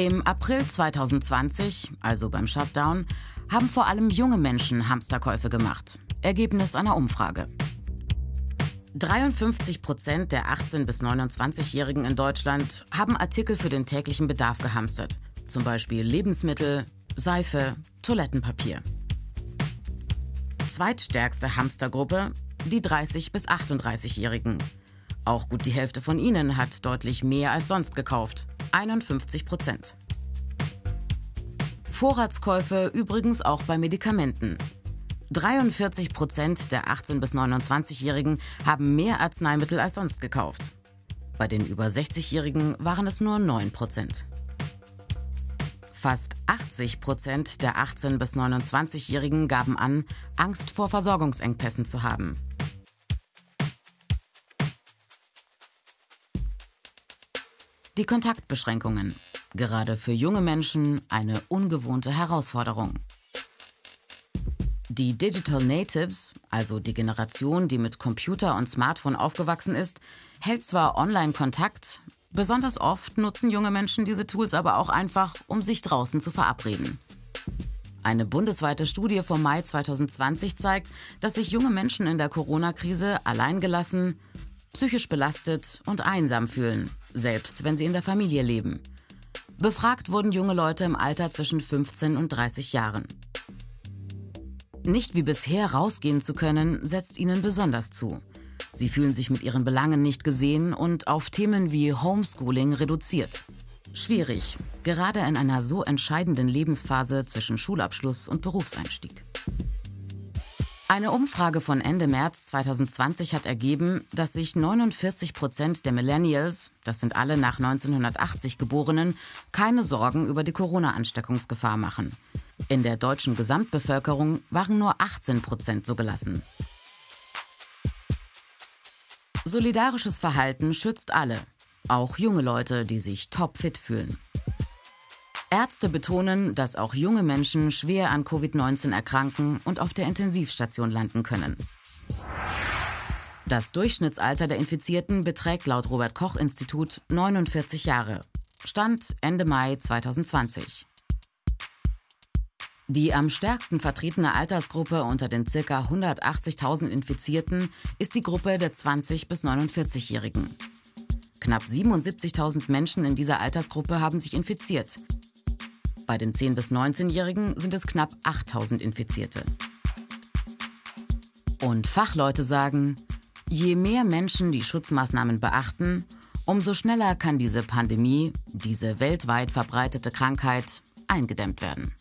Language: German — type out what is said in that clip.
Im April 2020, also beim Shutdown, haben vor allem junge Menschen Hamsterkäufe gemacht. Ergebnis einer Umfrage. 53 Prozent der 18- bis 29-Jährigen in Deutschland haben Artikel für den täglichen Bedarf gehamstert. Zum Beispiel Lebensmittel, Seife, Toilettenpapier. Zweitstärkste Hamstergruppe die 30- bis 38-Jährigen. Auch gut die Hälfte von ihnen hat deutlich mehr als sonst gekauft. 51 Prozent. Vorratskäufe übrigens auch bei Medikamenten. 43 Prozent der 18- bis 29-Jährigen haben mehr Arzneimittel als sonst gekauft. Bei den über 60-Jährigen waren es nur 9 Prozent. Fast 80 Prozent der 18- bis 29-Jährigen gaben an, Angst vor Versorgungsengpässen zu haben. Die Kontaktbeschränkungen. Gerade für junge Menschen eine ungewohnte Herausforderung. Die Digital Natives, also die Generation, die mit Computer und Smartphone aufgewachsen ist, hält zwar Online-Kontakt, besonders oft nutzen junge Menschen diese Tools aber auch einfach, um sich draußen zu verabreden. Eine bundesweite Studie vom Mai 2020 zeigt, dass sich junge Menschen in der Corona-Krise alleingelassen, psychisch belastet und einsam fühlen, selbst wenn sie in der Familie leben. Befragt wurden junge Leute im Alter zwischen 15 und 30 Jahren. Nicht wie bisher rausgehen zu können, setzt ihnen besonders zu. Sie fühlen sich mit ihren Belangen nicht gesehen und auf Themen wie Homeschooling reduziert. Schwierig, gerade in einer so entscheidenden Lebensphase zwischen Schulabschluss und Berufseinstieg. Eine Umfrage von Ende März 2020 hat ergeben, dass sich 49 Prozent der Millennials, das sind alle nach 1980 Geborenen, keine Sorgen über die Corona-Ansteckungsgefahr machen. In der deutschen Gesamtbevölkerung waren nur 18 Prozent so gelassen. Solidarisches Verhalten schützt alle, auch junge Leute, die sich topfit fühlen. Ärzte betonen, dass auch junge Menschen schwer an Covid-19 erkranken und auf der Intensivstation landen können. Das Durchschnittsalter der Infizierten beträgt laut Robert Koch Institut 49 Jahre. Stand Ende Mai 2020. Die am stärksten vertretene Altersgruppe unter den ca. 180.000 Infizierten ist die Gruppe der 20- bis 49-Jährigen. Knapp 77.000 Menschen in dieser Altersgruppe haben sich infiziert. Bei den 10- bis 19-Jährigen sind es knapp 8000 Infizierte. Und Fachleute sagen, je mehr Menschen die Schutzmaßnahmen beachten, umso schneller kann diese Pandemie, diese weltweit verbreitete Krankheit, eingedämmt werden.